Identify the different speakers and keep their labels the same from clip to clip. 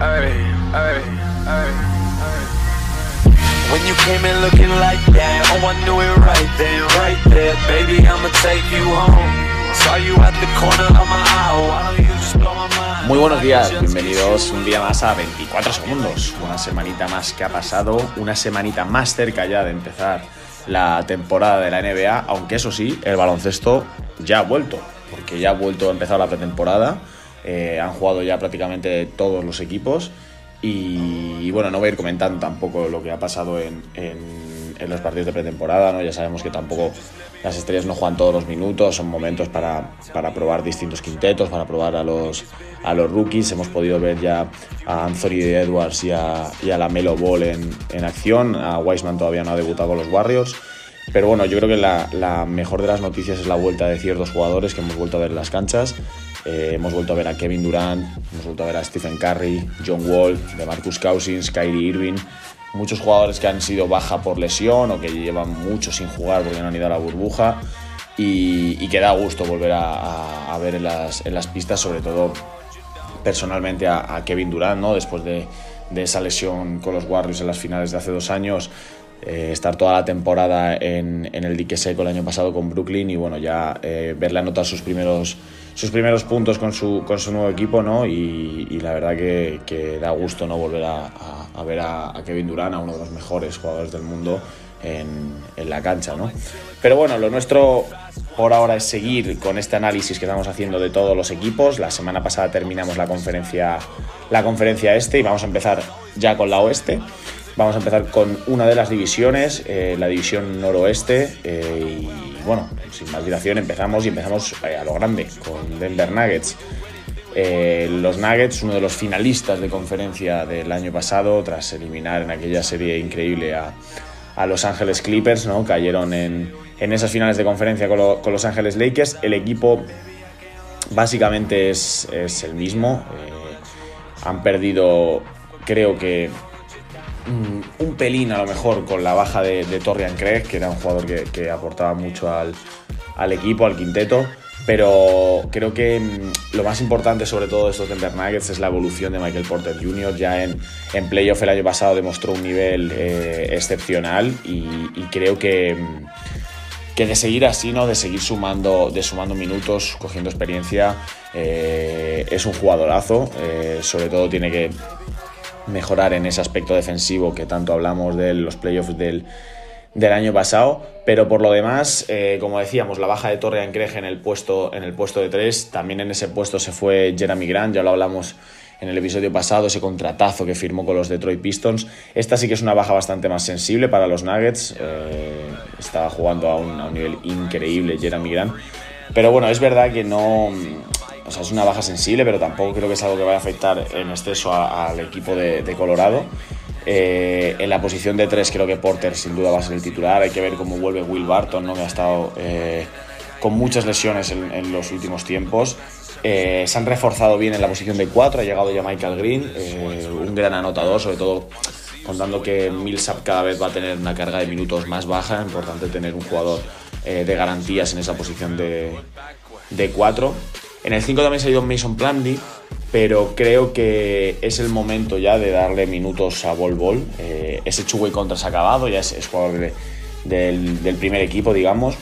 Speaker 1: ay, ay, ay, When you came in looking like that, oh I knew it right then, right there, baby I'ma take you home. Saw you at the corner of my eye, why don't you just blow my mind?
Speaker 2: Muy buenos días, bienvenidos un día más a 24 segundos. Una semanita más que ha pasado, una semanita más cerca ya de empezar la temporada de la NBA, aunque eso sí, el baloncesto ya ha vuelto, porque ya ha vuelto a empezar la pretemporada. Eh, han jugado ya prácticamente todos los equipos y, bueno, no voy a ir comentando tampoco lo que ha pasado en, en, en los partidos de pretemporada, ¿no? ya sabemos que tampoco las estrellas no juegan todos los minutos, son momentos para, para probar distintos quintetos, para probar a los, a los rookies. Hemos podido ver ya a Anthony Edwards y a, y a la Melo Ball en, en acción, a Wiseman todavía no ha debutado con los Warriors. Pero bueno, yo creo que la, la, mejor de las noticias es la vuelta de ciertos jugadores que hemos vuelto a ver en las canchas. Eh, hemos vuelto a ver a Kevin Durant, hemos vuelto a ver a Stephen Curry, John Wall, de Marcus Cousins, Kyrie Irving. Muchos jugadores que han sido baja por lesión o que llevan mucho sin jugar porque no han ido a la burbuja. Y, y que da gusto volver a, ver en las, pistas, sobre todo personalmente a, Kevin Durant, ¿no? después de, de esa lesión con los Warriors en las finales de hace dos años eh, estar toda la temporada en, en, el dique seco el año pasado con Brooklyn y bueno, ya eh, verle anotar sus primeros, sus primeros puntos con su, con su nuevo equipo, ¿no? Y, y la verdad que, que, da gusto, ¿no? Volver a, a, a ver a, a, Kevin Durant, a uno de los mejores jugadores del mundo en, en, la cancha, ¿no? Pero bueno, lo nuestro por ahora es seguir con este análisis que estamos haciendo de todos los equipos. La semana pasada terminamos la conferencia, la conferencia este y vamos a empezar ya con la oeste. Vamos a empezar con una de las divisiones, eh, la división noroeste. Eh, y bueno, sin más dilación, empezamos y empezamos eh, a lo grande, con Denver Nuggets. Eh, los Nuggets, uno de los finalistas de conferencia del año pasado, tras eliminar en aquella serie increíble a, a Los Ángeles Clippers, ¿no? cayeron en, en, esas finales de conferencia con, con, Los Ángeles Lakers. El equipo básicamente es, es el mismo. han perdido, creo que un pelín a lo mejor con la baja de, de Torrian Craig, que era un jugador que, aportaba mucho al, equipo, al quinteto. Pero creo que mm, lo más importante sobre todo de estos Denver Nuggets es la evolución de Michael Porter Jr. Ya en, en playoff el año pasado demostró un nivel eh, excepcional y, y, creo que, mm, que de seguir así, ¿no? de seguir sumando, de sumando minutos, cogiendo experiencia, eh, es un jugadorazo. Eh, sobre todo tiene que mejorar en ese aspecto defensivo que tanto hablamos de los playoffs del, del año pasado, pero por lo demás, eh, como decíamos, la baja de Torre Ancreje en el puesto en el puesto de tres, también en ese puesto se fue Jeremy Grant, ya lo hablamos en el episodio pasado, ese contratazo que firmó con los Detroit Pistons. Esta sí que es una baja bastante más sensible para los Nuggets, eh, estaba jugando a un, a un nivel increíble Jeremy Grant, pero bueno, es verdad que no o sea, es una baja sensible, pero tampoco creo que es algo que vaya a afectar en exceso al equipo de, Colorado. Eh, en la posición de tres creo que Porter sin duda va a ser el titular. Hay que ver cómo vuelve Will Barton, ¿no? que ha estado eh, con muchas lesiones en, en los últimos tiempos. Eh, se han reforzado bien en la posición de cuatro. Ha llegado ya Michael Green, eh, un gran anotador, sobre todo contando que Millsap cada vez va a tener una carga de minutos más baja. Importante tener un jugador eh, de garantías en esa posición de, de cuatro. En el 5 también se ha ido Mason Plumlee, pero creo que es el momento ya de darle minutos a Bol Bol. Eh, ese two contra se ha acabado, ya es, es jugador de, del, del, primer equipo, digamos.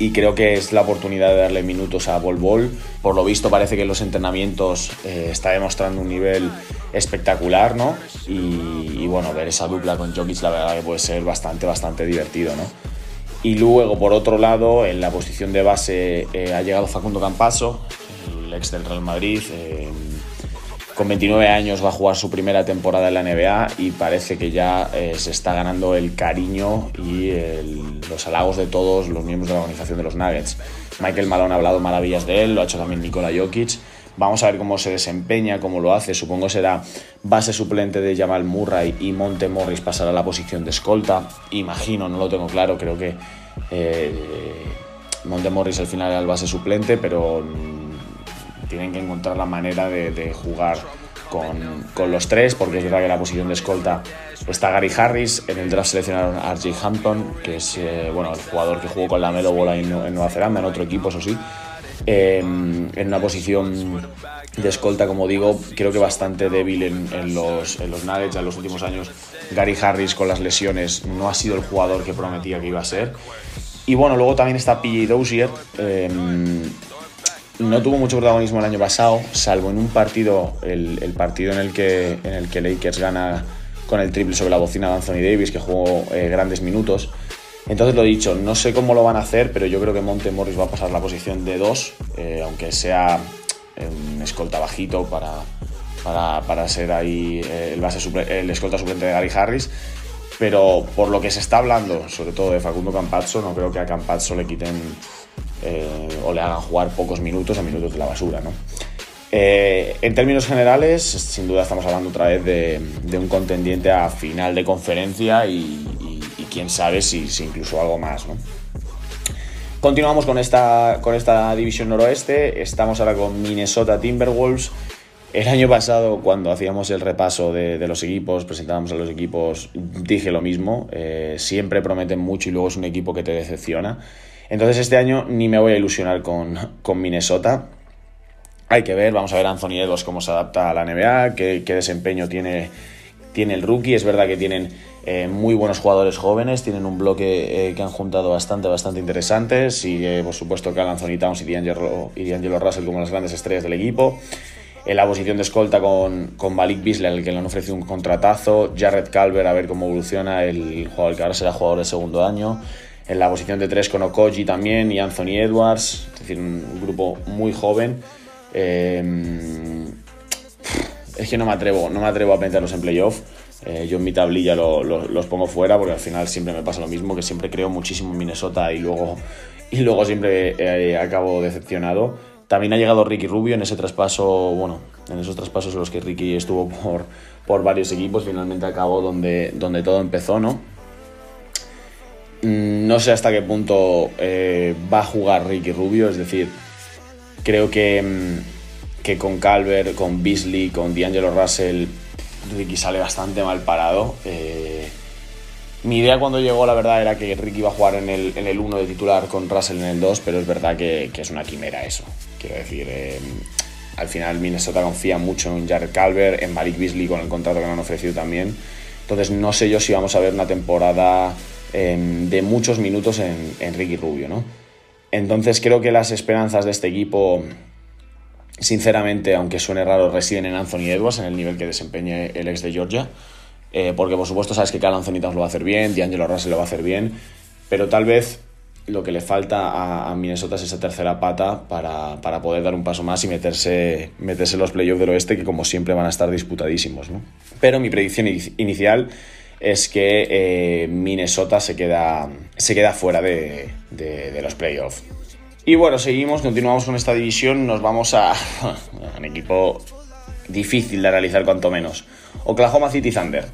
Speaker 2: Y creo que es la oportunidad de darle minutos a Bol Bol. Por lo visto parece que en los entrenamientos eh, está demostrando un nivel espectacular, ¿no? Y, y, bueno, ver esa dupla con Jokic la verdad que puede ser bastante, bastante divertido, ¿no? Y luego, por otro lado, en la posición de base eh, ha llegado Facundo Campaso, el ex del Real Madrid. Eh, con 29 años va a jugar su primera temporada en la NBA y parece que ya eh, se está ganando el cariño y los halagos de todos los miembros de la organización de los Nuggets. Michael Malone ha hablado maravillas de él, lo ha hecho también Nikola Jokic. Vamos a ver cómo se desempeña, cómo lo hace. Supongo será base suplente de Jamal Murray y Monte Morris pasará a la posición de escolta. Imagino, no lo tengo claro, creo que eh, Monte Morris al final era el base suplente, pero tienen que encontrar la manera de, jugar con, los tres, porque es verdad que la posición de escolta está Gary Harris, en el draft seleccionaron a RJ Hampton, que es eh, bueno, el jugador que jugó con la Melo Bola en, en Nueva Zelanda, en otro equipo, eso sí en una posición de escolta, como digo, creo que bastante débil en, los, en los Nuggets en los últimos años. Gary Harris con las lesiones no ha sido el jugador que prometía que iba a ser. Y bueno, luego también está PJ Dozier. Em, no tuvo mucho protagonismo el año pasado, salvo en un partido, el, el, partido en el, que, en el que Lakers gana con el triple sobre la bocina de Anthony Davis, que jugó eh, grandes minutos. Entonces lo he dicho, no sé cómo lo van a hacer, pero yo creo que Monte Morris va a pasar la posición de 2, eh, aunque sea un escolta bajito para, para, ser ahí eh, el, base el escolta suplente de Gary Harris. Pero por lo que se está hablando, sobre todo de Facundo Campazzo, no creo que a Campazzo le quiten eh, o le hagan jugar pocos minutos a minutos de la basura. ¿no? Eh, en términos generales, sin duda estamos hablando otra vez de, un contendiente a final de conferencia y, quién sabe si, si, incluso algo más. ¿no? Continuamos con esta, con esta división noroeste. Estamos ahora con Minnesota Timberwolves. El año pasado, cuando hacíamos el repaso de, los equipos, presentábamos a los equipos, dije lo mismo. Eh, siempre prometen mucho y luego es un equipo que te decepciona. Entonces este año ni me voy a ilusionar con, con Minnesota. Hay que ver, vamos a ver a Anthony Edwards cómo se adapta a la NBA, qué, qué desempeño tiene, tiene el rookie. Es verdad que tienen eh, muy buenos jugadores jóvenes, tienen un bloque eh, que han juntado bastante, bastante interesantes y eh, por supuesto que Anthony Towns y D'Angelo, Russell como las grandes estrellas del equipo. En la posición de escolta con, con Malik Beasley, al que le han ofrecido un contratazo. Jared Calver, a ver cómo evoluciona, el jugador que ahora será jugador de segundo año. En la posición de tres con Okoji también y Anthony Edwards, es decir, un grupo muy joven. es que no me atrevo, no me atrevo a meterlos en playoff. Eh, yo en mi tablilla los pongo fuera porque al final siempre me pasa lo mismo, que siempre creo muchísimo en Minnesota y luego, y luego siempre eh, acabo decepcionado. También ha llegado Ricky Rubio en ese traspaso, bueno, en esos traspasos en los que Ricky estuvo por, por varios equipos, finalmente acabó donde, donde todo empezó, ¿no? Mm, no sé hasta qué punto eh, va a jugar Ricky Rubio, es decir, creo que, mm, que con Calvert, con Beasley, con D'Angelo Russell Ricky sale bastante mal parado. Eh, mi idea cuando llegó, la verdad, era que Ricky iba a jugar en el, en el 1 de titular con Russell en el 2, pero es verdad que, es una quimera eso. Quiero decir, eh, al final Minnesota confía mucho en Jared Calvert, en Malik Beasley con el contrato que me han ofrecido también. Entonces no sé yo si vamos a ver una temporada em, de muchos minutos en, en Ricky Rubio, ¿no? Entonces creo que las esperanzas de este equipo sinceramente, aunque suene raro, residen en Anthony Edwards, en el nivel que desempeñe el ex de Georgia. Eh, porque por supuesto sabes que Cal Anthony Towns lo va a hacer bien, D'Angelo Russell lo va a hacer bien, pero tal vez lo que le falta a, Minnesota es esa tercera pata para, poder dar un paso más y meterse, meterse en los playoffs del oeste, que como siempre van a estar disputadísimos. ¿no? Pero mi predicción inicial es que eh, Minnesota se queda, se queda fuera de, de los playoffs. Y bueno, seguimos, continuamos con esta división, nos vamos a un equipo difícil de realizar cuanto menos. Oklahoma City Thunder.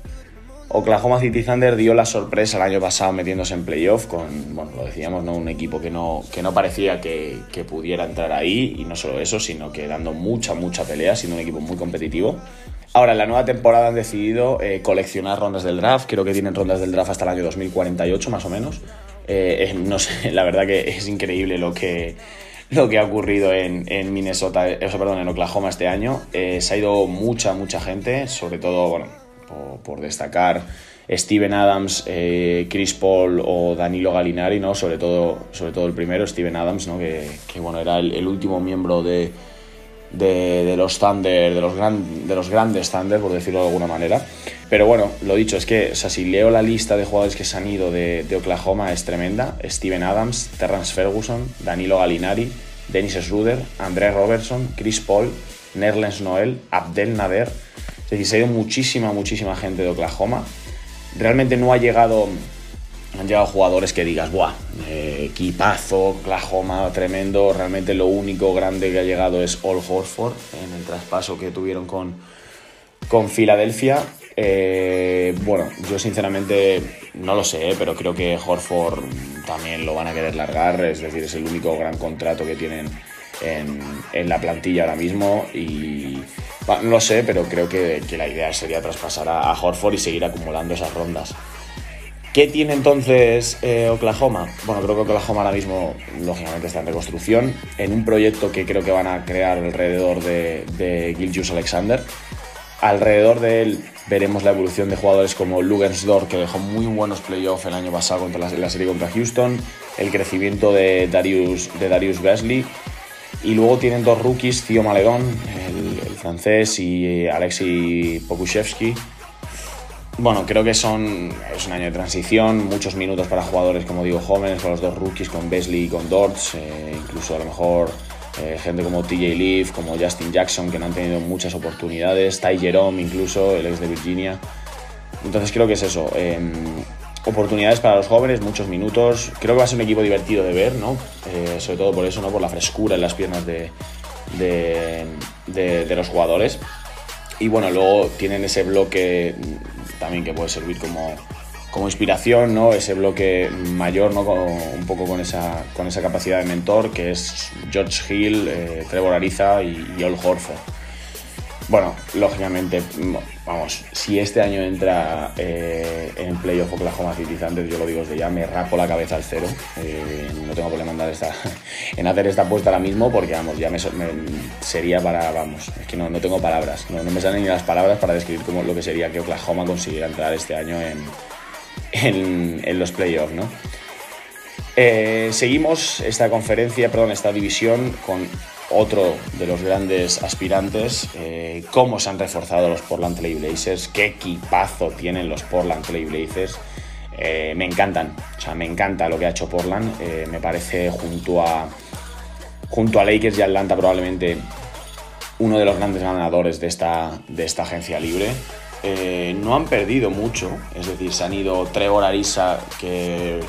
Speaker 2: Oklahoma City Thunder dio la sorpresa el año pasado metiéndose en playoff con, bueno, lo decíamos, ¿no? un equipo que no, que no parecía que, pudiera entrar ahí y no solo eso, sino que dando mucha, mucha pelea, siendo un equipo muy competitivo. Ahora, en la nueva temporada han decidido eh, coleccionar rondas del draft, creo que tienen rondas del draft hasta el año 2048 más o menos. Eh, no sé, la verdad que es increíble lo que, lo que ha ocurrido en, Minnesota, eh, perdón, en Oklahoma este año. Eh, se ha ido mucha, mucha gente, sobre todo, bueno, por, destacar Steven Adams, Chris Paul o Danilo Galinari, ¿no? Sobre todo, sobre todo el primero, Steven Adams, ¿no? Que, bueno, era el último miembro de, de, los Thunder, de los, gran, de los grandes Thunder, por decirlo de alguna manera. Pero bueno, lo dicho, es que, o sea, si leo la lista de jugadores que se han ido de, Oklahoma, es tremenda. Steven Adams, Terrence Ferguson, Danilo Galinari, Dennis Schroeder, André Robertson, Chris Paul, Nerlens Noel, Abdel Nader. Es decir, se ha ido muchísima, muchísima gente de Oklahoma. Realmente no ha llegado han llegado jugadores que digas, ¡buah! Eh, equipazo, Oklahoma, tremendo. Realmente lo único grande que ha llegado es All Horford en el traspaso que tuvieron con, con Filadelfia. Eh, bueno, yo sinceramente no lo sé, eh, pero creo que Horford también lo van a querer largar. Es decir, es el único gran contrato que tienen en, la plantilla ahora mismo. Y no lo sé, pero creo que, que la idea sería traspasar a, a Horford y seguir acumulando esas rondas. ¿Qué tiene entonces eh, Oklahoma? Bueno, creo que Oklahoma ahora mismo, lógicamente, está en reconstrucción, en un proyecto que creo que van a crear alrededor de, de Alexander. Alrededor de él veremos la evolución de jugadores como Lugersdorf, que dejó muy buenos playoffs el año pasado contra la, serie contra Houston, el crecimiento de Darius, de Darius Wesley, y luego tienen dos rookies, Theo Maledon, el, francés, y Alexei Pokushevsky, bueno, creo que son, es un año de transición, muchos minutos para jugadores, como digo, jóvenes, con los dos rookies, con Besley y con Dortz, eh, incluso a lo mejor eh, gente como TJ Leaf, como Justin Jackson, que no han tenido muchas oportunidades, Ty Jerome incluso, el ex de Virginia. Entonces creo que es eso, eh, oportunidades para los jóvenes, muchos minutos, creo que va a ser un equipo divertido de ver, ¿no? Eh, sobre todo por eso, ¿no? Por la frescura en las piernas de los jugadores. Y bueno, luego tienen ese bloque también que puede servir como, como inspiración, ¿no? Ese bloque mayor, ¿no? Con, un poco con esa, con esa capacidad de mentor, que es George Hill, eh, Trevor Ariza y, y Ol Horford. Bueno, lógicamente, vamos, si este año entra eh, en playoff Oklahoma City Thunder, yo lo digo desde ya, me rapo la cabeza al cero. Eh, no tengo problema en, esta, en hacer esta apuesta ahora mismo porque, vamos, ya me, sería para, vamos, es que no, no tengo palabras, no, no, me salen ni las palabras para describir cómo lo que sería que Oklahoma consiguiera entrar este año en, en, en los playoffs, ¿no? Eh, seguimos esta conferencia, perdón, esta división con otro de los grandes aspirantes, eh, cómo se han reforzado los Portland Trail Blazers, qué equipazo tienen los Portland Trail Blazers. Eh, me encantan, o sea, me encanta lo que ha hecho Portland. Eh, me parece junto a, junto a Lakers y Atlanta probablemente uno de los grandes ganadores de esta, de esta agencia libre. No han perdido mucho, es decir, se han ido Trevor Arisa, que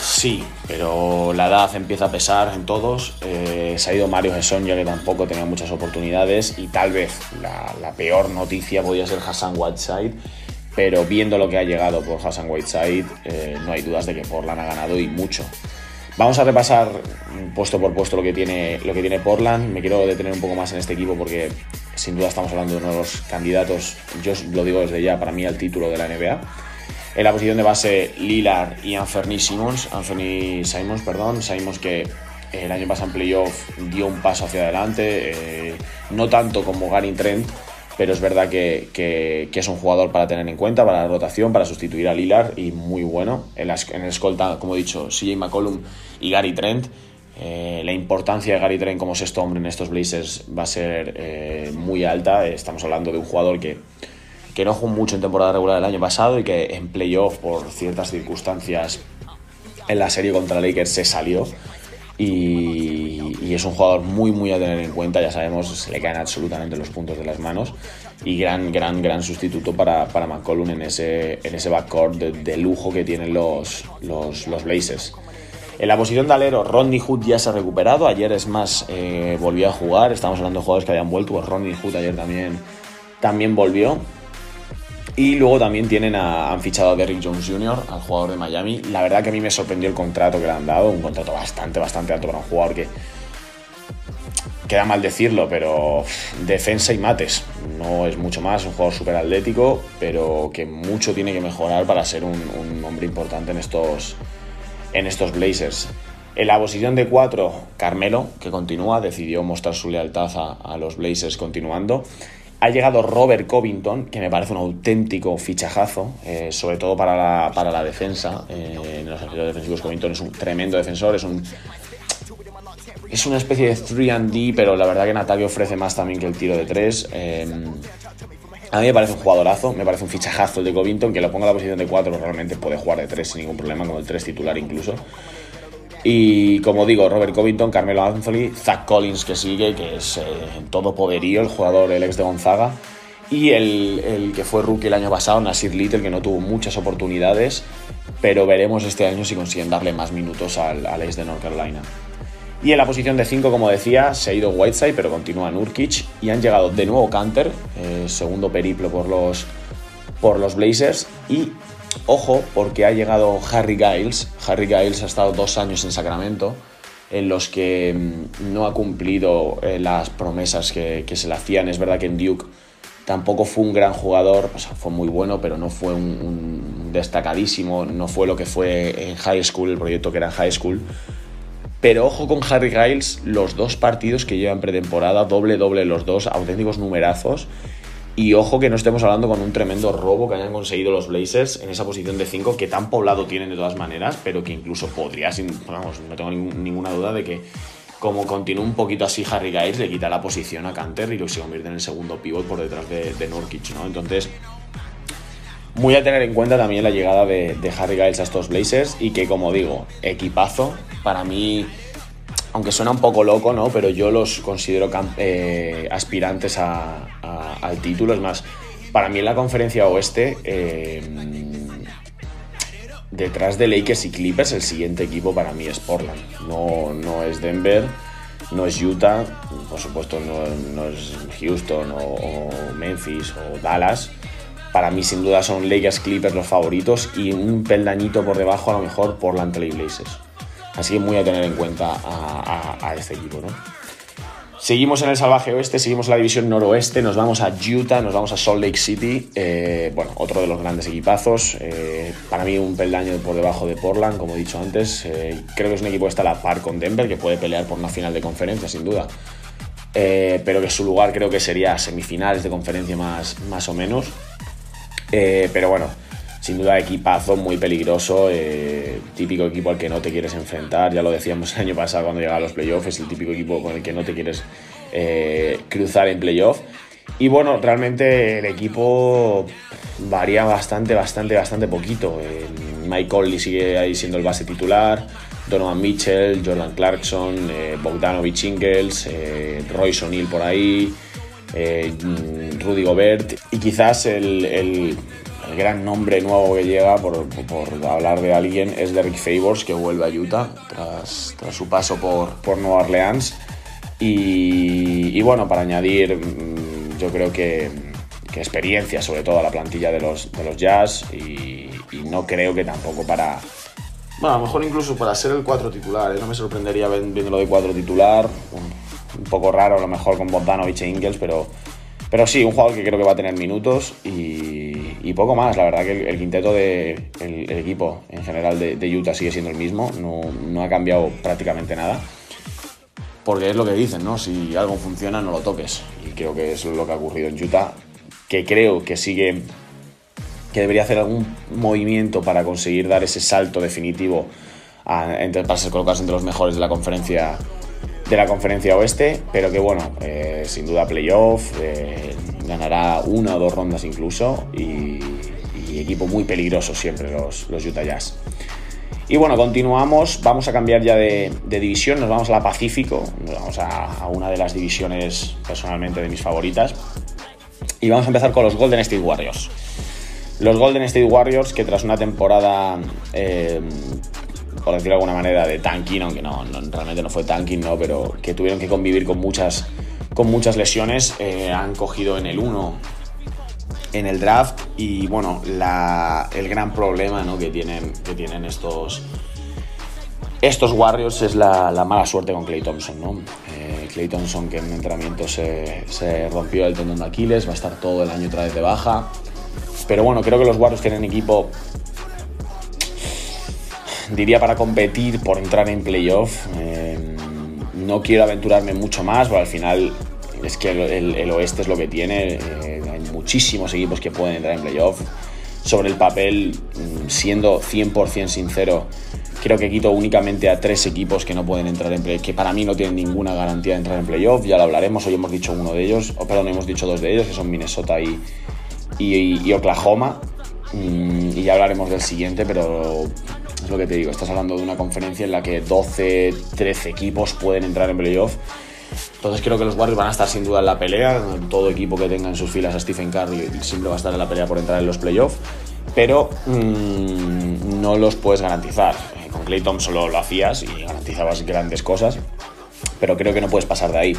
Speaker 2: Sí, pero la edad empieza a pesar en todos. Eh, se ha ido Mario Gesson, ya que tampoco tenía muchas oportunidades. Y tal vez la, peor noticia podría ser Hassan Whiteside. Pero viendo lo que ha llegado por Hassan Whiteside, eh, no hay dudas de que Portland ha ganado y mucho. Vamos a repasar puesto por puesto lo que, tiene, lo que tiene Portland. Me quiero detener un poco más en este equipo porque sin duda estamos hablando de uno de los candidatos, yo lo digo desde ya, para mí al título de la NBA. En la posición de base, Lillard y Anthony Simons, Anthony Simons, perdón, Simons que el año pasado en playoff dio un paso hacia adelante, eh, no tanto como Gary Trent, pero es verdad que, es un jugador para tener en cuenta, para la rotación, para sustituir a Lillard y muy bueno. En, el escolta, como he dicho, CJ McCollum y Gary Trent. Eh, la importancia de Gary Trent como sexto hombre en estos Blazers va a ser eh, muy alta. Estamos hablando de un jugador que que no jugó mucho en temporada regular el año pasado y que en playoff por ciertas circunstancias en la serie contra Lakers se salió. Y, y, es un jugador muy muy a tener en cuenta, ya sabemos, se le caen absolutamente los puntos de las manos. Y gran, gran, gran sustituto para, para McCollum en ese, en ese backcourt de, de lujo que tienen los, los, los, Blazers. En la posición de alero, Rodney Hood ya se ha recuperado, ayer es más, eh, volvió a jugar, estamos hablando de jugadores que habían vuelto, pues Rodney Hood ayer también, también volvió, y luego también tienen a, han fichado a Derrick Jones Jr., al jugador de Miami. La verdad que a mí me sorprendió el contrato que le han dado, un contrato bastante, bastante alto para un jugador que queda mal decirlo, pero defensa y mates. No es mucho más, un jugador súper atlético, pero que mucho tiene que mejorar para ser un, hombre importante en estos, en estos Blazers. En la posición de 4, Carmelo, que continúa, decidió mostrar su lealtad a los Blazers continuando. Ha llegado Robert Covington, que me parece un auténtico fichajazo, eh, sobre todo para la, para la defensa. Eh, en los ejercicios defensivos, Covington es un tremendo defensor, es un. Es una especie de 3D, pero la verdad que en ataque ofrece más también que el tiro de 3. Eh, a mí me parece un jugadorazo, me parece un fichajazo el de Covington, que lo ponga en la posición de 4, realmente puede jugar de 3 sin ningún problema, como el 3 titular incluso. Y como digo, Robert Covington, Carmelo Anthony, Zach Collins que sigue, que es eh, todo poderío, el jugador, el ex de Gonzaga. Y el, que fue rookie el año pasado, Nasir Little, que no tuvo muchas oportunidades, pero veremos este año si consiguen darle más minutos al, al ex de North Carolina. Y en la posición de 5, como decía, se ha ido Whiteside, pero continúa Nurkic. Y han llegado de nuevo Canter, eh, segundo periplo por los, por los Blazers. Y Ojo, porque ha llegado Harry Giles. Harry Giles ha estado dos años en Sacramento, en los que mm, no ha cumplido eh, las promesas que, se le hacían. Es verdad que en Duke tampoco fue un gran jugador, o sea, fue muy bueno, pero no fue un, destacadísimo, no fue lo que fue en high school, el proyecto que era en high school. Pero ojo con Harry Giles, los dos partidos que llevan pretemporada, doble, doble los dos, auténticos numerazos. Y ojo que no estemos hablando con un tremendo robo que hayan conseguido los Blazers en esa posición de 5, que tan poblado tienen de todas maneras, pero que incluso podría, vamos, no tengo ninguna duda de que como continúa un poquito así Harry Giles, le quita la posición a Canter y lo se convierte en el segundo pivot por detrás de, de ¿no? Entonces, muy a tener en cuenta también la llegada de Harry Giles a estos Blazers y que, como digo, equipazo, para mí aunque suena un poco loco, ¿no? Pero yo los considero eh, aspirantes al título. Es más, para mí en la conferencia oeste, eh, detrás de Lakers y Clippers, el siguiente equipo para mí es Portland. No, no es Denver, no es Utah, por supuesto no, es Houston o, Memphis o Dallas. Para mí sin duda son Lakers, Clippers los favoritos y un peldañito por debajo a lo mejor Portland Trail Blazers. Así que muy a tener en cuenta a, este equipo, ¿no? Seguimos en el salvaje oeste, seguimos en la división noroeste, nos vamos a Utah, nos vamos a Salt Lake City, eh, bueno, otro de los grandes equipazos, eh, para mí un peldaño por debajo de Portland, como he dicho antes, eh, creo que es un equipo que está a la par con Denver, que puede pelear por una final de conferencia, sin duda, pero que su lugar creo que sería semifinales de conferencia más, más o menos, pero bueno, sin duda equipazo muy peligroso, eh, típico equipo al que no te quieres enfrentar, ya lo decíamos el año pasado cuando llegaba a los playoffs, el típico equipo con el que no te quieres eh, cruzar en playoff. Y bueno, realmente el equipo varía bastante, bastante, bastante poquito. Eh, Mike Conley sigue ahí siendo el base titular, Donovan Mitchell, Jordan Clarkson, Bogdanovich Ingles, Royce O'Neill por ahí, Rudy Gobert y quizás el gran nombre nuevo que llega, por, hablar de alguien, es Derrick Favors, que vuelve a Utah tras, su paso por, por Nueva Orleans. Y, bueno, para añadir, mm, yo creo que, experiencia, sobre todo a la plantilla de los, de los Jazz, y, no creo que tampoco para. Bueno, a lo mejor incluso para ser el 4 titular, ¿eh? no me sorprendería viéndolo de 4 titular. Un, poco raro a lo mejor con Bogdanovich e Ingles, pero, pero sí, un jugador que creo que va a tener minutos y, y poco más. La verdad que el, quinteto del de, el, equipo en general de, Utah sigue siendo el mismo, no, ha cambiado prácticamente nada. Porque es lo que dicen, ¿no? Si algo funciona, no lo toques. Y creo que es lo que ha ocurrido en Utah, que creo que sigue, que debería hacer algún movimiento para conseguir dar ese salto definitivo entre, para ser colocados entre los mejores de la conferencia de la conferencia oeste, pero que bueno, eh, sin duda playoff, eh, ganará una o dos rondas incluso y, equipo muy peligroso siempre los, los, Utah Jazz. Y bueno, continuamos, vamos a cambiar ya de, división, nos vamos a la Pacífico, nos vamos a, una de las divisiones personalmente de mis favoritas y vamos a empezar con los Golden State Warriors. Los Golden State Warriors que tras una temporada, eh, por decirlo de alguna manera, de tanking, aunque no, realmente no fue tanking, ¿no? pero que tuvieron que convivir con muchas con muchas lesiones. Eh, han cogido en el 1 en el draft y bueno, el gran problema que, tienen, estos, estos Warriors es la, mala suerte con Clay Thompson. ¿no? Eh, Clay Thompson que en entrenamiento se, se, rompió el tendón de Aquiles, va a estar todo el año otra vez de baja. Pero bueno, creo que los Warriors tienen equipo, diría, para competir por entrar en playoff. Eh, no quiero aventurarme mucho más, pero al final es que el, oeste es lo que tiene. Eh, hay muchísimos equipos que pueden entrar en playoff. Sobre el papel, mm, siendo 100% sincero, creo que quito únicamente a tres equipos que no pueden entrar en playoff, que para mí no tienen ninguna garantía de entrar en playoff. Ya lo hablaremos, hoy hemos dicho uno de ellos, o perdón, hemos dicho dos de ellos, que son Minnesota y, y, Oklahoma. Mm, y ya hablaremos del siguiente, pero es lo que te digo, estás hablando de una conferencia en la que 12, 13 equipos pueden entrar en playoff. Entonces creo que los Warriors van a estar sin duda en la pelea. Todo equipo que tenga en sus filas a Stephen Curry siempre va a estar en la pelea por entrar en los playoffs. Pero mm, no los puedes garantizar. Eh, con Clay Thompson solo lo hacías y garantizabas grandes cosas. Pero creo que no puedes pasar de ahí.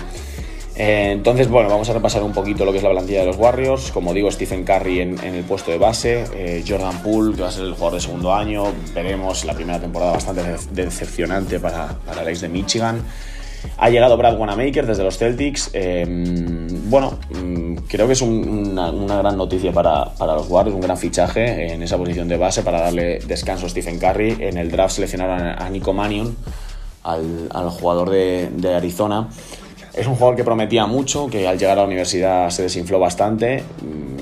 Speaker 2: Eh, entonces, bueno, vamos a repasar un poquito lo que es la plantilla de los Warriors. Como digo, Stephen Curry en, el puesto de base, eh, Jordan Poole, que va a ser el jugador de segundo año. Veremos la primera temporada bastante decepcionante para, para el ex de Michigan. Ha llegado Brad Wanamaker desde los Celtics. Em, bueno, mm, creo que es una, gran noticia para, los Warriors, un gran fichaje en esa posición de base para darle descanso a Stephen Curry. En el draft seleccionaron a Nico Mannion, al, jugador de, Arizona. Es un jugador que prometía mucho, que al llegar a la universidad se desinfló bastante.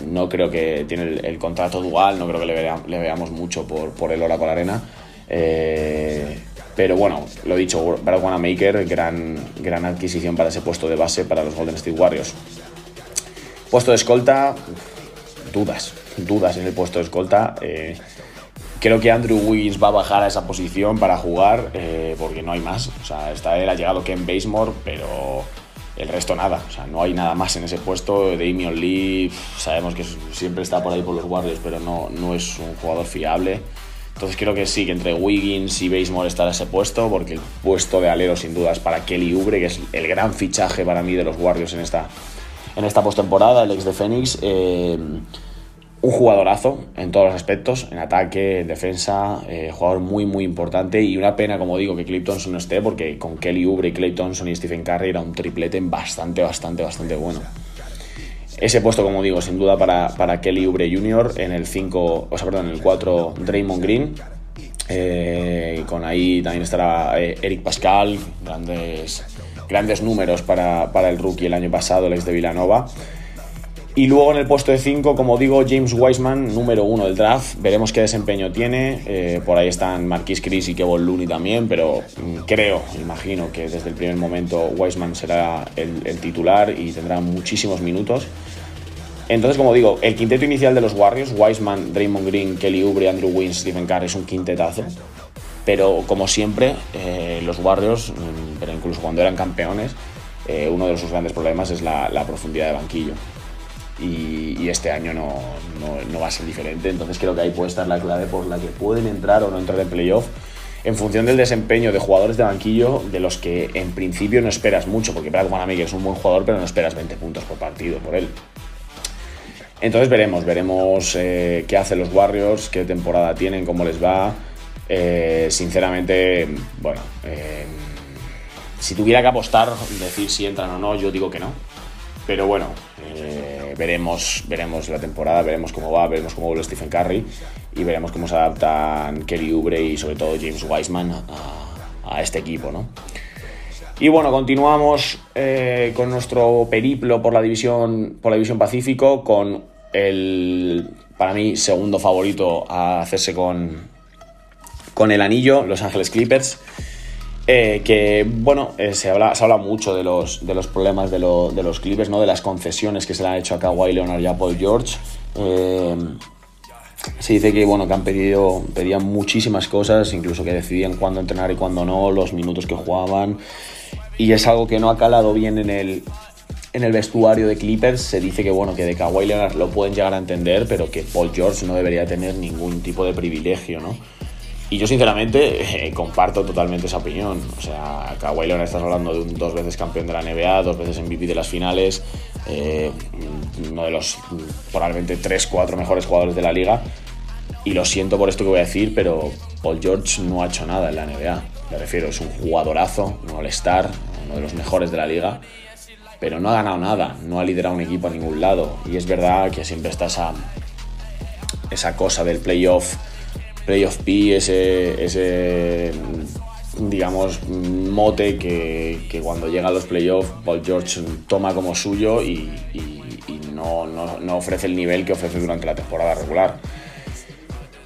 Speaker 2: No creo que tiene el, contrato dual, no creo que le, veamos mucho por, por el Oracle Arena. Eh, pero bueno, lo dicho, Brad Wanamaker, gran, gran adquisición para ese puesto de base para los Golden State Warriors. Puesto de escolta, dudas, dudas en el puesto de escolta. Eh, creo que Andrew Wiggins va a bajar a esa posición para jugar eh, porque no hay más. O sea, está él, ha llegado Ken Basemore, pero el resto nada. O sea, no hay nada más en ese puesto. Damian Lee, sabemos que siempre está por ahí por los Warriors, pero no, no es un jugador fiable. Entonces creo que sí, que entre Wiggins y Basemore estará ese puesto, porque el puesto de alero sin duda es para Kelly Oubre, que es el gran fichaje para mí de los Warriors en esta, en esta postemporada, el ex de Phoenix. Eh, un jugadorazo en todos los aspectos, en ataque, en defensa, eh, jugador muy muy importante y una pena, como digo, que Clay no esté porque con Kelly Oubre, Clay Thompson y Stephen Curry era un triplete bastante, bastante, bastante bueno. Ese puesto, como digo, sin duda para, para Kelly Oubre Jr. en el 5, o sea, perdón, en el 4 Draymond Green. Eh, con ahí también estará eh, Eric Pascal, grandes, grandes números para, para, el rookie el año pasado, el ex de Villanova. Y luego en el puesto de 5, como digo, James Wiseman, número 1 del draft. Veremos qué desempeño tiene. Eh, por ahí están Marquis Chris y Kevin Looney también, pero mm, creo, imagino que desde el primer momento Wiseman será el, titular y tendrá muchísimos minutos. Entonces, como digo, el quinteto inicial de los Warriors, Wiseman, Draymond Green, Kelly Oubre, Andrew Wiggins, Stephen Curry, es un quintetazo. Pero como siempre, eh, los Warriors, mm, pero incluso cuando eran campeones, eh, uno de sus grandes problemas es la profundidad de banquillo y, este año no, no, va a ser diferente. Entonces creo que ahí puede estar la clave por la que pueden entrar o no entrar en playoff en función del desempeño de jugadores de banquillo de los que en principio no esperas mucho, porque Brad Wanamaker es un buen jugador, pero no esperas 20 puntos por partido por él. Entonces veremos, veremos eh, qué hacen los Warriors, qué temporada tienen, cómo les va. Eh, sinceramente, bueno, eh, si tuviera que apostar, decir si entran o no, yo digo que no. Pero bueno, veremos, veremos la temporada, veremos cómo va, veremos cómo vuelve Stephen Curry y veremos cómo se adaptan Kelly Oubre y sobre todo James Wiseman a, este equipo, ¿no? Y bueno, continuamos eh, con nuestro periplo por la división, por la división Pacífico con el, para mí, segundo favorito a hacerse con, con el anillo, Los Ángeles Clippers. Eh, que bueno, eh, se, habla, se habla mucho de los, de los problemas de, los Clippers, ¿no? de las concesiones que se le han hecho a Kawhi Leonard y a Paul George. Eh, se dice que, bueno, que han pedido, pedían muchísimas cosas, incluso que decidían cuándo entrenar y cuándo no, los minutos que jugaban. Y es algo que no ha calado bien en el, en el vestuario de Clippers. Se dice que, bueno, que de Kawhi Leonard lo pueden llegar a entender, pero que Paul George no debería tener ningún tipo de privilegio, ¿no? Y yo sinceramente eh, comparto totalmente esa opinión. O sea, Kawhi Leonard estás hablando de un dos veces campeón de la NBA, dos veces MVP de las finales, eh, uno de los probablemente 3-4 mejores jugadores de la liga. Y lo siento por esto que voy a decir, pero Paul George no ha hecho nada en la NBA. Me refiero, es un jugadorazo, un all-star, uno de los mejores de la liga, pero no ha ganado nada, no ha liderado un equipo a ningún lado. Y es verdad que siempre está esa, esa cosa del playoff Playoff P, ese, ese digamos, mote que, que, cuando llega a los playoffs Paul George toma como suyo y, no, no, ofrece el nivel que ofrece durante la temporada regular.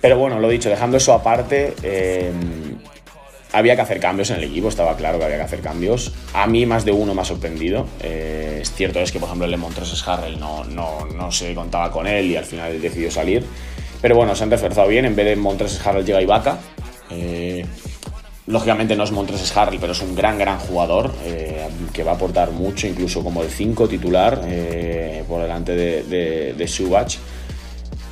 Speaker 2: Pero bueno, lo dicho, dejando eso aparte, eh, había que hacer cambios en el equipo, estaba claro que había que hacer cambios. A mí más de uno me ha sorprendido. Eh, es cierto es que, por ejemplo, el Montroses Harrell no, no, no se contaba con él y al final decidió salir. Pero bueno, se han reforzado bien. En vez de Montres Harrell llega Ibaka. Eh, lógicamente no es Montres Harrell, pero es un gran, gran jugador eh, que va a aportar mucho, incluso como el 5 titular eh, por delante de, de, Subach.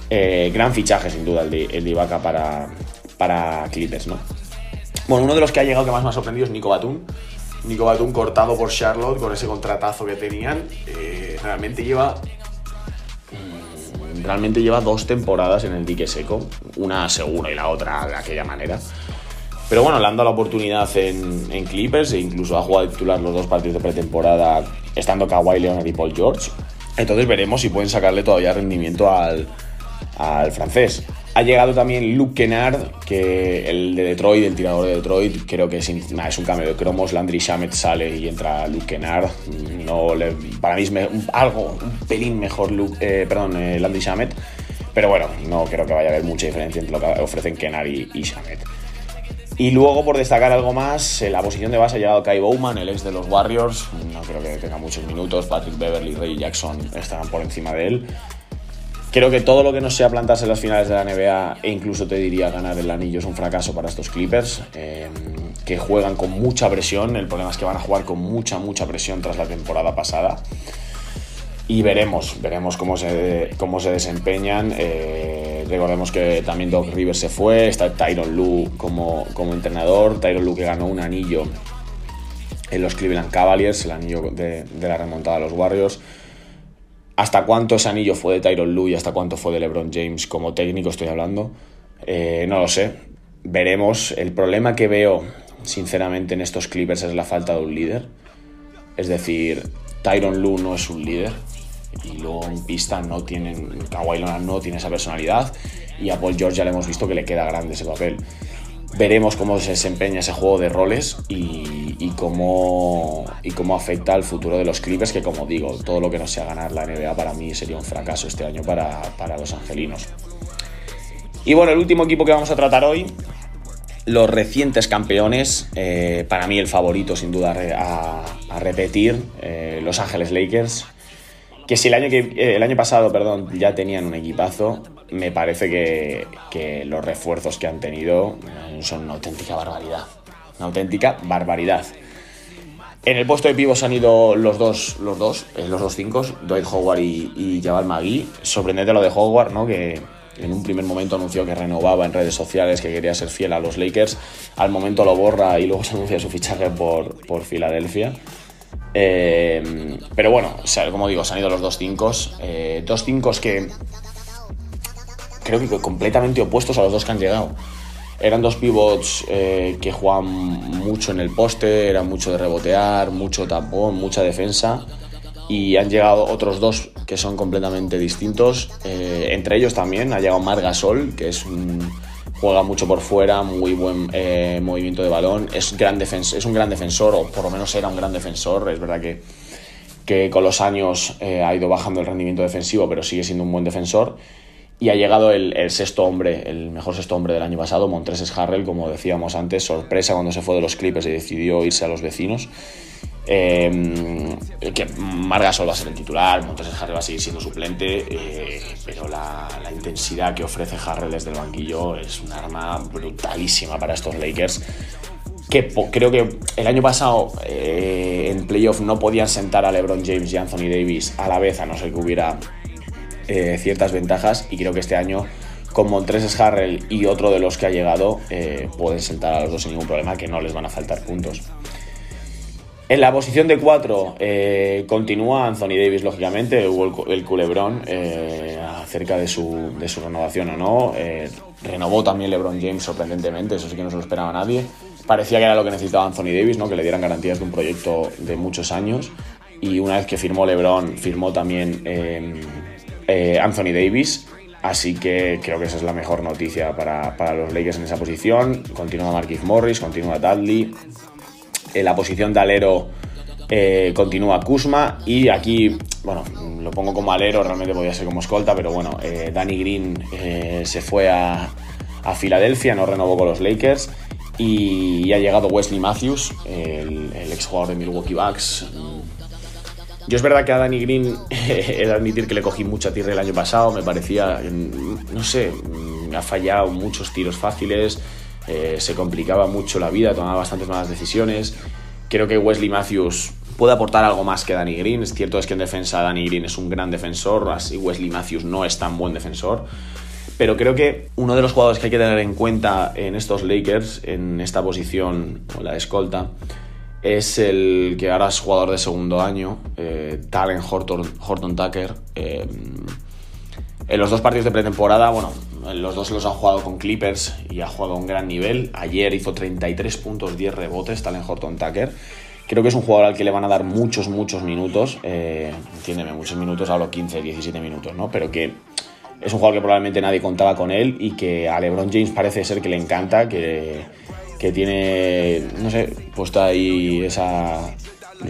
Speaker 2: gran fichaje, sin duda, el de, Ibaka para, para Clippers, ¿no? Bueno, uno de los que ha llegado que más me ha sorprendido es Nico Batum. Nico Batum cortado por Charlotte con ese contratazo que tenían. realmente lleva realmente lleva dos temporadas en el dique seco, una segura y la otra de aquella manera. Pero bueno, le han dado la oportunidad en, Clippers e incluso ha jugado titular los dos partidos de pretemporada estando Kawhi Leonard y Paul George. Entonces veremos si pueden sacarle todavía rendimiento al, al francés. Ha llegado también Luke Kennard, que el de Detroit, el tirador de Detroit, creo que es, un cambio de cromos. Landry Shamet sale y entra Luke Kennard. No para mí es algo, un pelín mejor Luke, eh, perdón, eh, Landry Shamet. Pero bueno, no creo que vaya a haber mucha diferencia entre lo que ofrecen Kennard y, y Shamet. Y luego, por destacar algo más, en la posición de base ha llegado Kai Bowman, el ex de los Warriors. No creo que tenga muchos minutos. Patrick Beverly Ray Jackson estarán por encima de él. Creo que todo lo que no sea plantarse en las finales de la NBA e incluso te diría ganar el anillo es un fracaso para estos Clippers, eh, que juegan con mucha presión. El problema es que van a jugar con mucha, mucha presión tras la temporada pasada. Y veremos, veremos cómo se, cómo se desempeñan. Eh, recordemos que también Doc Rivers se fue, está Tyron Lu como, como entrenador. Tyron Lu que ganó un anillo en los Cleveland Cavaliers, el anillo de, de la remontada a los Warriors hasta cuánto ese anillo fue de Tyron Lue y hasta cuánto fue de LeBron James como técnico estoy hablando. Eh, no lo sé. Veremos. El problema que veo, sinceramente, en estos Clippers es la falta de un líder. Es decir, Tyron Lue no es un líder. Y luego en pista no tienen. Kawhi Leonard no tiene esa personalidad. Y a Paul George ya le hemos visto que le queda grande ese papel veremos cómo se desempeña ese juego de roles y, cómo, y cómo afecta al futuro de los Clippers, que como digo, todo lo que no sea ganar la NBA para mí sería un fracaso este año para, los angelinos. Y bueno, el último equipo que vamos a tratar hoy, los recientes campeones, eh, para mí el favorito sin duda a, repetir, eh, Los Ángeles Lakers, que si el año, que, eh, el año pasado perdón, ya tenían un equipazo, me parece que, los refuerzos que han tenido son una auténtica barbaridad. Una auténtica barbaridad. En el puesto de pivos han ido los dos, los dos, eh, los dos cinco, Dwight Howard y, y Jabal Magui. Sorprendente lo de Howard, ¿no? Que en un primer momento anunció que renovaba en redes sociales, que quería ser fiel a los Lakers. Al momento lo borra y luego se anuncia su fichaje por, por Filadelfia. Eh, pero bueno, como digo, se han ido los dos cinco. Eh, dos cinco que creo que completamente opuestos a los dos que han llegado. Eran dos pivots eh, que juegan mucho en el poste, era mucho de rebotear, mucho tapón, mucha defensa. Y han llegado otros dos que son completamente distintos. Eh, entre ellos también ha llegado Mar Gasol, que es juega mucho por fuera, muy buen eh, movimiento de balón. Es, gran es un gran defensor, o por lo menos era un gran defensor. Es verdad que, que con los años ha ido bajando el rendimiento defensivo, pero sigue siendo un buen defensor. Y ha llegado el, sexto hombre, el mejor sexto hombre del año pasado, Montreses Harrell, como decíamos antes, sorpresa cuando se fue de los Clippers y decidió irse a los vecinos. Eh, que Margasol va a ser el titular, Montreses Harrell va a seguir siendo suplente, eh, pero la, intensidad que ofrece Harrell desde el banquillo es un arma brutalísima para estos Lakers. Que creo que el año pasado eh, en playoff no podían sentar a LeBron James y Anthony Davis a la vez, a no ser que hubiera eh, ciertas ventajas y creo que este año con Montreses Harrell y otro de los que ha llegado eh, pueden sentar a los dos sin ningún problema que no les van a faltar puntos. En la posición de 4 eh, continúa Anthony Davis, lógicamente, hubo el, culebrón acerca de su, de su, renovación o no. renovó también LeBron James sorprendentemente, eso sí que no se lo esperaba nadie. Parecía que era lo que necesitaba Anthony Davis, ¿no? que le dieran garantías de un proyecto de muchos años. Y una vez que firmó LeBron, firmó también eh, Anthony Davis. Así que creo que esa es la mejor noticia para, los Lakers en esa posición. Continúa Marquis Morris, continúa Dudley. En la posición de alero eh, continúa Kuzma. Y aquí, bueno, lo pongo como alero, realmente podría ser como escolta, pero bueno, eh, Danny Green se fue a, Filadelfia, no renovó con los Lakers. Y, ha llegado Wesley Matthews, el, el ex jugador de Milwaukee Bucks, yo es verdad que a Danny Green he de admitir que le cogí mucha tierra el año pasado, me parecía, no sé, ha fallado muchos tiros fáciles, eh, se complicaba mucho la vida, tomaba bastantes malas decisiones. Creo que Wesley Matthews puede aportar algo más que Danny Green. Es cierto es que en defensa Danny Green es un gran defensor, así Wesley Matthews no es tan buen defensor. Pero creo que uno de los jugadores que hay que tener en cuenta en estos Lakers, en esta posición, o la escolta, es el que ahora es jugador de segundo año, eh, Talen Horton, Horton Tucker. Eh, En los dos partidos de pretemporada, bueno, los dos los han jugado con Clippers y ha jugado a un gran nivel. Ayer hizo 33 puntos, 10 rebotes, Talen Horton Tucker. Creo que es un jugador al que le van a dar muchos, muchos minutos. Eh, entiéndeme, muchos minutos, hablo 15, 17 minutos, ¿no? Pero que es un jugador que probablemente nadie contaba con él y que a LeBron James parece ser que le encanta, que, que tiene, no sé, puesta ahí esa,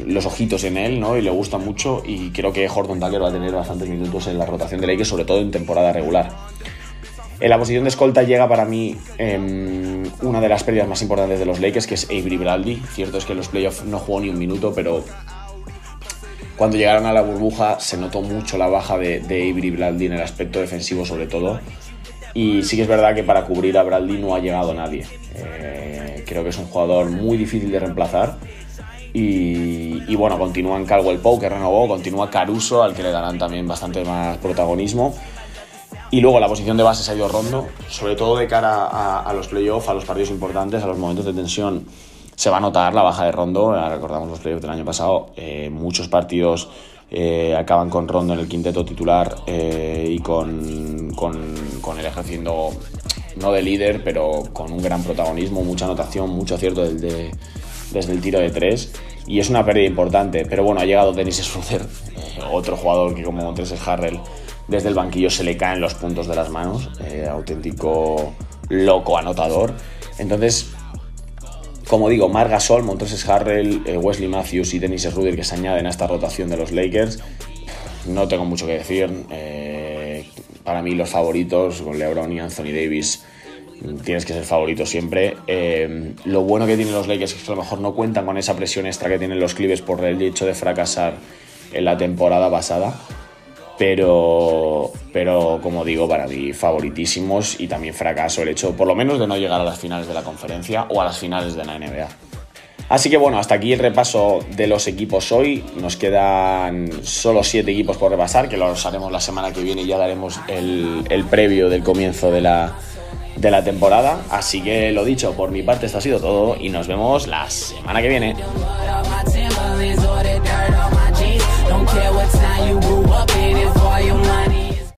Speaker 2: los ojitos en él, ¿no? Y le gusta mucho y creo que Horton Tucker va a tener bastantes minutos en la rotación de Lakers, sobre todo en temporada regular. En la posición de escolta llega para mí em, una de las pérdidas más importantes de los Lakers, que es Avery Bradley. Cierto es que en los playoffs no jugó ni un minuto, pero cuando llegaron a la burbuja se notó mucho la baja de, de Avery Bradley en el aspecto defensivo sobre todo. Y sí que es verdad que para cubrir a Bradley no ha llegado nadie. Eh, creo que es un jugador muy difícil de reemplazar. Y, y bueno, continúa en Caldwell Poe, que renovó, continúa Caruso, al que le darán también bastante más protagonismo. Y luego la posición de base se ha ido rondo, sobre todo de cara a, los playoffs, a los partidos importantes, a los momentos de tensión. Se va a notar la baja de Rondo, recordamos los playoffs del año pasado, eh, muchos partidos eh, acaban con Rondo en el quinteto titular eh, y con, con, con, ejerciendo, no de líder, pero con un gran protagonismo, mucha anotación, mucho acierto desde, desde el tiro de tres. Y es una pérdida importante, pero bueno, ha llegado Dennis Schroeder, otro jugador que como Montres Harrell desde el banquillo se le caen los puntos de las manos, eh, auténtico loco anotador. Entonces, como digo, Marc Gasol, Montroses Harrell, eh, Wesley Matthews y Dennis Ruder que se añaden a esta rotación de los Lakers, no tengo mucho que decir. Eh, para mí los favoritos, con LeBron y Anthony Davis, tienes que ser favorito siempre. lo bueno que tienen los Lakers es que a lo mejor no cuentan con esa presión extra que tienen los Clippers por el hecho de fracasar en la temporada pasada pero, pero como digo, para mí favoritísimos y también fracaso el hecho, por lo menos, de no llegar a las finales de la conferencia o a las finales de la NBA. Así que bueno, hasta aquí el repaso de los equipos hoy. Nos quedan solo 7 equipos por repasar, que los haremos la semana que viene y ya daremos el, el previo del comienzo de la, de la temporada. Así que lo dicho, por mi parte esto ha sido todo y nos vemos la semana que viene.